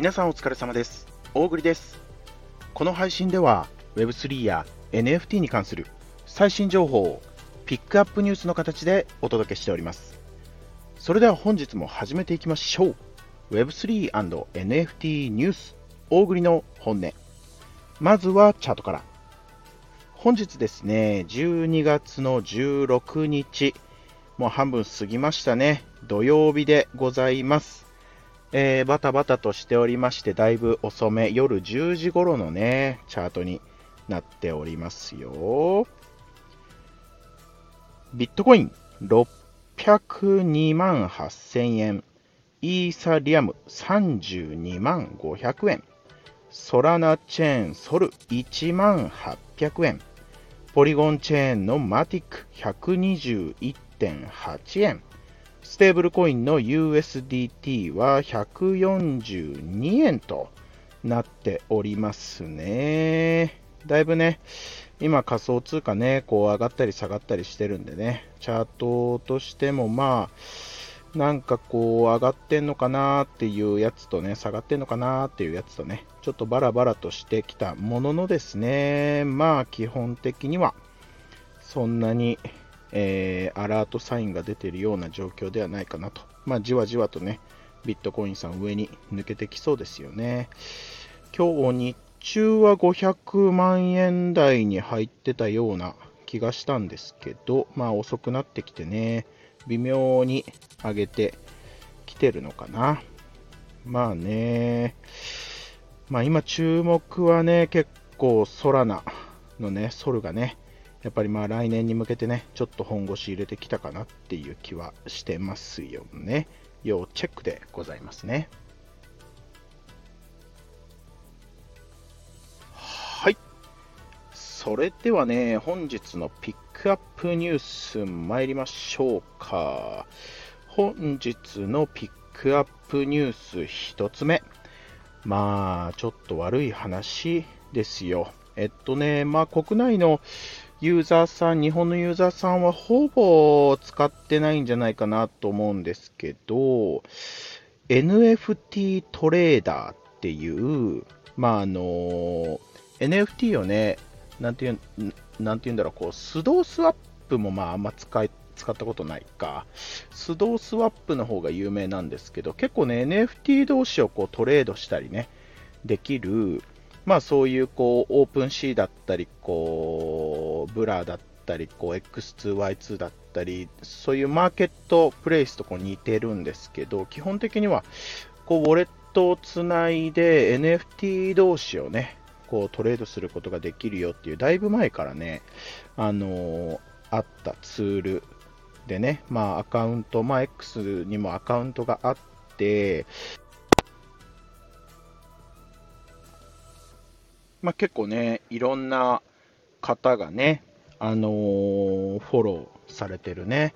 皆さんお疲れ様です。大栗です。この配信では Web3 や NFT に関する最新情報をピックアップニュースの形でお届けしております。それでは本日も始めていきましょう。Web3&NFT ニュース大栗の本音。まずはチャートから。本日ですね、12月の16日、もう半分過ぎましたね。土曜日でございます。えーバタバタとしておりまして、だいぶ遅め、夜10時頃のね、チャートになっておりますよ。ビットコイン602万8000円、イーサリアム32万500円、ソラナチェーンソル1万800円、ポリゴンチェーンのマティック121.8円、ステーブルコインの USDT は142円となっておりますね。だいぶね、今仮想通貨ね、こう上がったり下がったりしてるんでね、チャートとしてもまあ、なんかこう上がってんのかなっていうやつとね、下がってんのかなっていうやつとね、ちょっとバラバラとしてきたもののですね、まあ基本的にはそんなにえーアラートサインが出ているような状況ではないかなと。まあ、じわじわとね、ビットコインさん上に抜けてきそうですよね。今日日中は500万円台に入ってたような気がしたんですけど、まあ遅くなってきてね、微妙に上げてきてるのかな。まあね、まあ今注目はね、結構ソラナのね、ソルがね、やっぱりまあ来年に向けてね、ちょっと本腰入れてきたかなっていう気はしてますよね。要チェックでございますね。はい。それではね、本日のピックアップニュース参りましょうか。本日のピックアップニュース一つ目。まあ、ちょっと悪い話ですよ。えっとね、まあ国内のユーザーさん、日本のユーザーさんはほぼ使ってないんじゃないかなと思うんですけど、NFT トレーダーっていう、まああの、NFT をね、なんていうん、なんていうんだろう、こう、スドースワップもまああんま使い、使ったことないか。スドースワップの方が有名なんですけど、結構ね、NFT 同士をこうトレードしたりね、できる、まあそういうこうオープンシーだったり、こうブラだったり、こう X2Y2 だったり、そういうマーケットプレイスとこう似てるんですけど、基本的にはこうウォレットをつないで NFT 同士をね、こうトレードすることができるよっていう、だいぶ前からね、あのーあったツールでね、まあアカウント、まあ X にもアカウントがあって、まあ、結構ね、いろんな方がね、あのーフォローされてるね、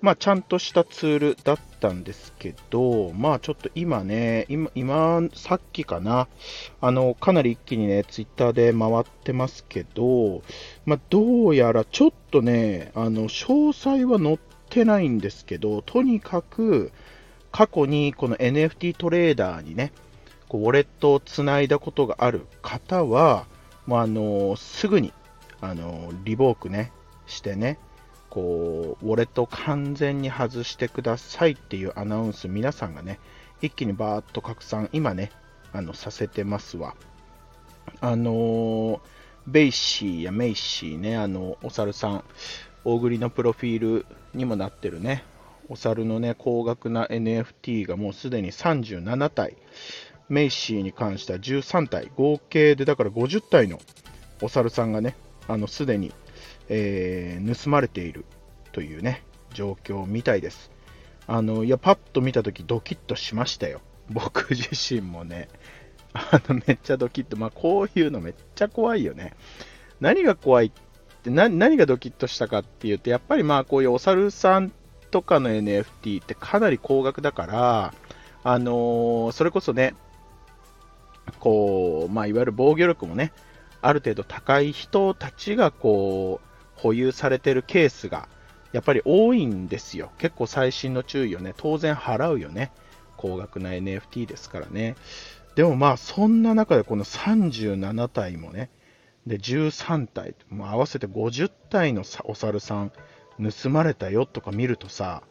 まあ、ちゃんとしたツールだったんですけど、まあ、ちょっと今ね、今、今さっきかな、あの、かなり一気にね、ツイッターで回ってますけど、まあ、どうやらちょっとね、あの、詳細は載ってないんですけど、とにかく、過去にこの NFT トレーダーにね、こうウォレットをつないだことがある方は、もうあのすぐにあの revoke ねしてねこうウォレット完全に外してくださいっていうアナウンス皆さんがね一気にバーッと拡散今ねあのさせてますわ。あの BAYC や MAYC ねあのお猿さん大栗のプロフィールにもなってるねお猿のね高額な NFT がもうすでに37体メイシーに関しては13体、合計でだから50体のお猿さんがね、あのすでに、えー盗まれているというね、状況みたいです。あの、いや、パッと見たときドキッとしましたよ。僕自身もね、あの、めっちゃドキッと、まあ、こういうのめっちゃ怖いよね。何が怖いって、な何がドキッとしたかっていうと、やっぱりまあ、こういうお猿さんとかの NFT ってかなり高額だから、あのーそれこそね、こう、まあ、いわゆる防御力もね、ある程度高い人たちがこう、保有されてるケースが、やっぱり多いんですよ。結構最新の注意をね、当然払うよね。高額な NFT ですからね。でもまあ、そんな中でこの37体もね、で、13体、もう合わせて50体のお猿さん盗まれたよとか見るとさ、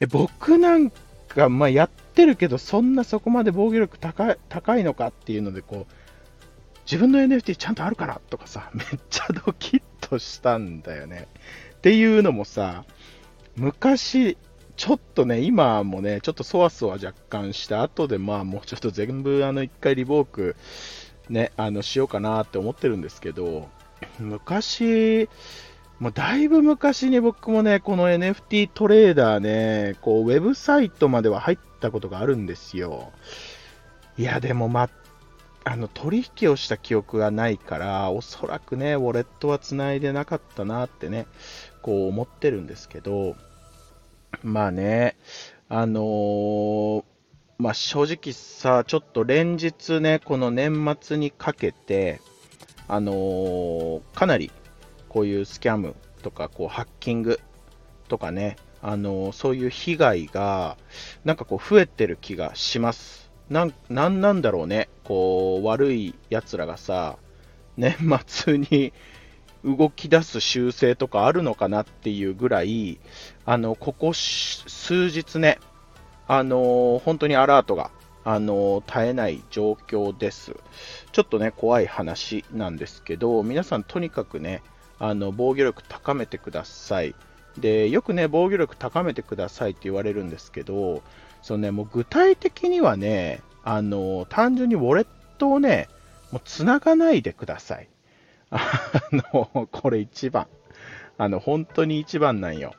え僕なんか、まあ、やってるけど、そんなそこまで防御力高い高いのかっていうので、こう、自分の NFT ちゃんとあるからとかさ、めっちゃドキッとしたんだよね。っていうのもさ、昔、ちょっとね、今もね、ちょっとそわそわ若干した後で、まあもうちょっと全部あの一回リボークね、あのしようかなって思ってるんですけど、昔、もうだいぶ昔に僕もね、この NFT トレーダーね、こう、ウェブサイトまでは入ったことがあるんですよ。いや、でも、あの、取引をした記憶がないから、おそらくね、ウォレットは繋いでなかったなってね、こう思ってるんですけど、まあね、あのー、まあ正直さ、ちょっと連日ね、この年末にかけて、あのー、かなりこういうスキャムとか、こうハッキングとかね、あのー、そういう被害が、なんかこう増えてる気がします。なん、なんなんだろうね、こう、悪い奴らがさ、年末に 動き出す習性とかあるのかなっていうぐらい、あの、ここ数日ね、あの本当にアラートが、あの絶えない状況です。ちょっとね、怖い話なんですけど、皆さんとにかくね、あの防御力高めてください。で、よくね、防御力高めてくださいって言われるんですけど、そのね、もう具体的にはね、あの単純にウォレットをね、もう繋がないでください。あの、これ一番。あの、本当に一番なんよ。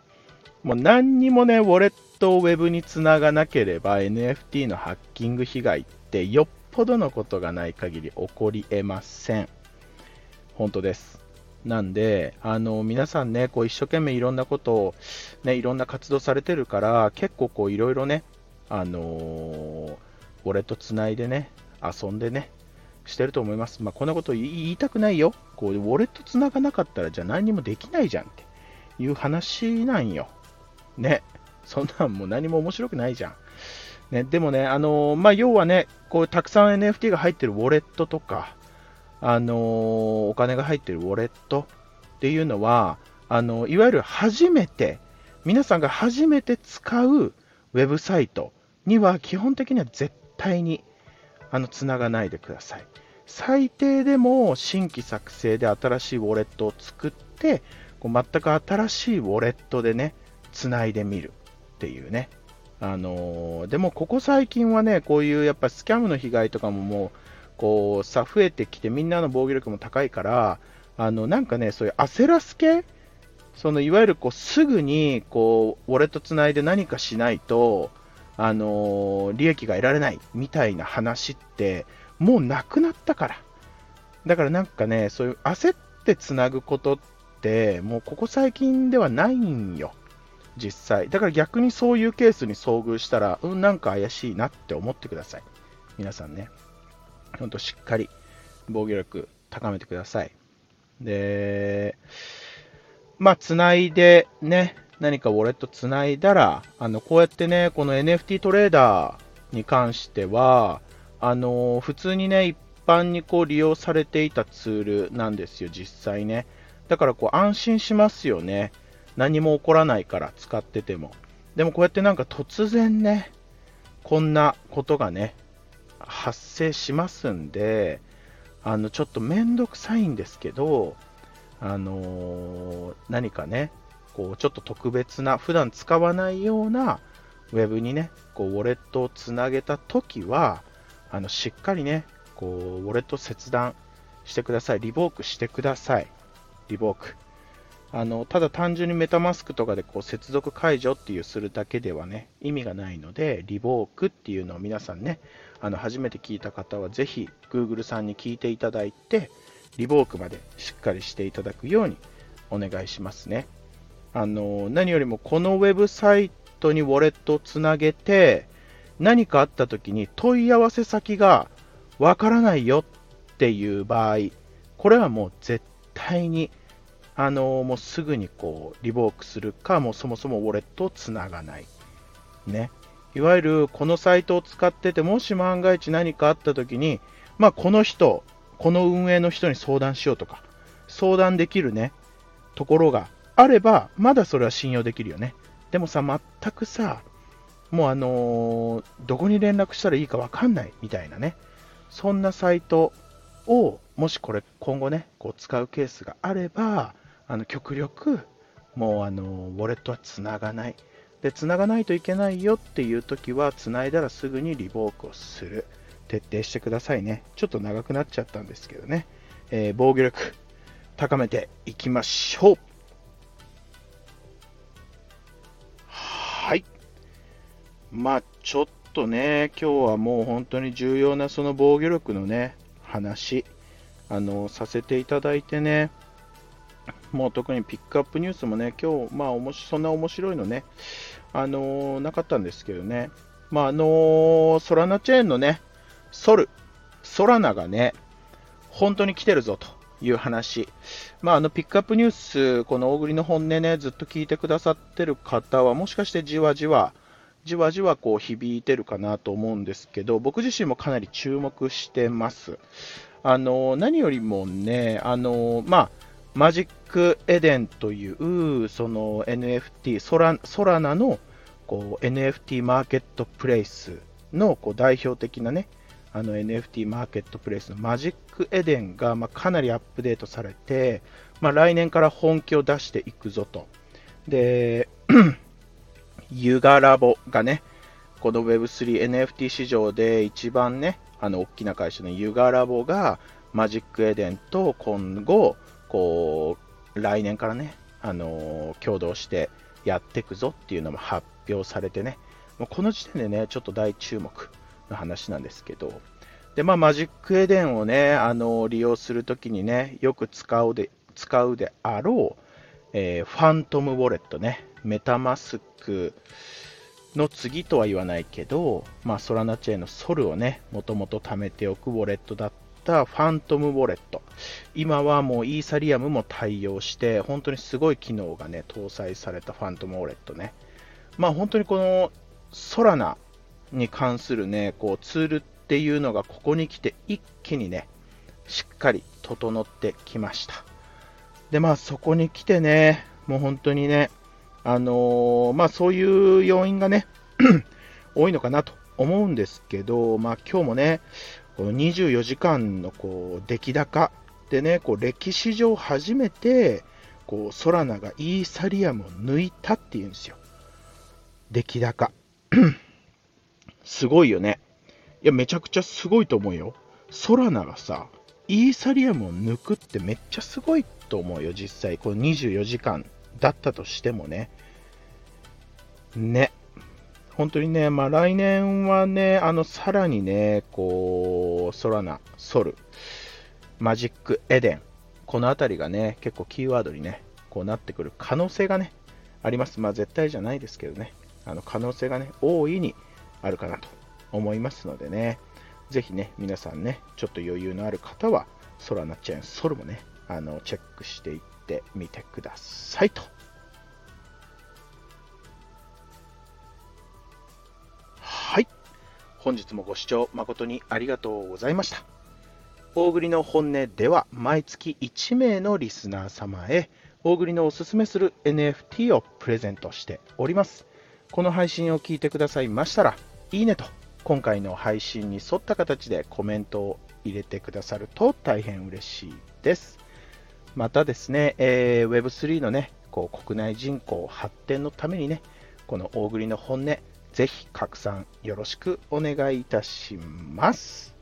もう何にもね、ウォレットを Web につながなければ NFT のハッキング被害ってよっぽどのことがない限り起こりえません。本当です。なんで、あの、皆さんね、こう一生懸命いろんなことを、ね、いろんな活動されてるから、結構こういろいろね、あのー、ウォレットつないでね、遊んでね、してると思います。まあ、こんなこと言いたくないよ。こう、ウォレットつながなかったら、じゃあ何にもできないじゃんっていう話なんよ。ね。そんなんもう何も面白くないじゃん。ね、でもね、あのー、まあ、要はね、こうたくさん NFT が入ってるウォレットとか、あのー、お金が入ってるウォレットっていうのは、あのー、いわゆる初めて、皆さんが初めて使うウェブサイトには基本的には絶対にあの繋がないでください。最低でも新規作成で新しいウォレットを作って、こう全く新しいウォレットでね、つないでみるっていうね。あのー、でもここ最近はね、こういうやっぱスキャムの被害とかももう、こうさ、増えてきてみんなの防御力も高いから、あの、なんかね、そういう焦らす系そのいわゆるこうすぐにこうウォレットつないで何かしないと、あのー、利益が得られないみたいな話ってもうなくなったから。だからなんかね、そういう焦ってつなぐことってもうここ最近ではないんよ。実際。だから逆にそういうケースに遭遇したら、うん、なんか怪しいなって思ってください。皆さんね。ほんとしっかり防御力高めてください。で、まあ、つないでね、何かウォレットつないだら、あの、こうやってね、この NFT トレーダーに関しては、あの、普通にね、一般にこう利用されていたツールなんですよ、実際ね。だからこう安心しますよね。何も起こらないから使ってても。でもこうやってなんか突然ね、こんなことがね、発生しますんで、あの、ちょっとめんどくさいんですけど、あのー、何かね、こう、ちょっと特別な、普段使わないようなウェブにね、こう、ウォレットをつなげたときは、あの、しっかりね、こう、ウォレット切断してください。リボークしてください。リボーク。あのただ単純にメタマスクとかでこう接続解除っていうするだけではね意味がないのでリボークっていうのを皆さんねあの初めて聞いた方はぜひ Google さんに聞いていただいてリボークまでしっかりしていただくようにお願いしますねあの何よりもこのウェブサイトにウォレットをつなげて何かあった時に問い合わせ先がわからないよっていう場合これはもう絶対にあのもうすぐにこうリボークするか、もうそもそもウォレットをつながない。ね。いわゆるこのサイトを使ってて、もし万が一何かあった時に、まあ、この人、この運営の人に相談しようとか、相談できるね、ところがあれば、まだそれは信用できるよね。でもさ、全くさ、もうあのー、どこに連絡したらいいかわかんないみたいなね、そんなサイトを、もしこれ今後ね、こう使うケースがあれば、あの極力、もうあのウォレットはつながない。で、つながないといけないよっていう時は、つないだらすぐにリボークをする。徹底してくださいね。ちょっと長くなっちゃったんですけどね。えー、防御力、高めていきましょう。まあ、ちょっとね、今日はもう本当に重要なその防御力のね、話、あの、させていただいてね、もう特にピックアップニュースもね、今日、まあ、おもしそんな面白いのね、あのー、なかったんですけどね、まあ、あのー、ソラナチェーンのね、ソル、ソラナがね、本当に来てるぞという話。まあ、あの、ピックアップニュース、この大栗の本音ね、ずっと聞いてくださってる方は、もしかしてじわじわ、じわじわこう響いてるかなと思うんですけど、僕自身もかなり注目してます。あの、何よりもね、あの、まあ、マジックエデンという、その NFT、ソラソラナのこう NFT マーケットプレイスのこう代表的なね、あの NFT マーケットプレイスのマジックエデンがまかなりアップデートされて、まあ、来年から本気を出していくぞと。で、ユガラボがね、この Web3NFT 市場で一番ね、あの大きな会社のユガラボがマジックエデンと今後、こう、来年からね、あのー、共同してやっていくぞっていうのも発表されてね、もうこの時点でね、ちょっと大注目の話なんですけど、で、まあ、マジックエデンをね、あのー、利用するときにね、よく使うで、使うであろう、えー、ファントムウォレットね、メタマスクの次とは言わないけど、まあ、ソラナチェーンのソルをね、もともと貯めておくウォレットだったファントムウォレット。今はもうイーサリアムも対応して、本当にすごい機能がね、搭載されたファントムウォレットね。まあ本当にこのソラナに関するね、こうツールっていうのがここに来て一気にね、しっかり整ってきました。で、まあそこに来てね、もう本当にね、あのー、まあそういう要因がね、多いのかなと思うんですけど、まあ今日もね、この24時間のこう出来高でね、こう歴史上初めて、こうソラナがイーサリアムを抜いたっていうんですよ。出来高。すごいよね。いや、めちゃくちゃすごいと思うよ。ソラナがさ、イーサリアムを抜くってめっちゃすごいと思うよ、実際。この24時間だったとしてもね。ね。本当にね、まあ、来年はね、あの、さらにね、こう、ソラナ、ソル、マジック、エデン、このあたりがね、結構キーワードにね、こうなってくる可能性がね、あります。まあ、絶対じゃないですけどね、あの、可能性がね、大いにあるかなと思いますのでね、ぜひね、皆さんね、ちょっと余裕のある方は、ソラナチェーン、ソルもね、あの、チェックしていってみてくださいと。はい本日もご視聴誠にありがとうございました。大栗の本音では毎月1名のリスナー様へ大栗のおすすめする NFT をプレゼントしております。この配信を聞いてくださいましたら、いいねと今回の配信に沿った形でコメントを入れてくださると大変嬉しいです。またですね、えー、Web3 のね、こう国内人口発展のためにね、この大栗の本音、ぜひ拡散よろしくお願いいたします。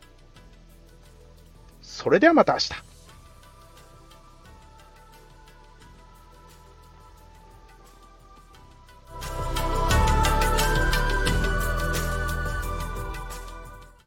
それではまた明日。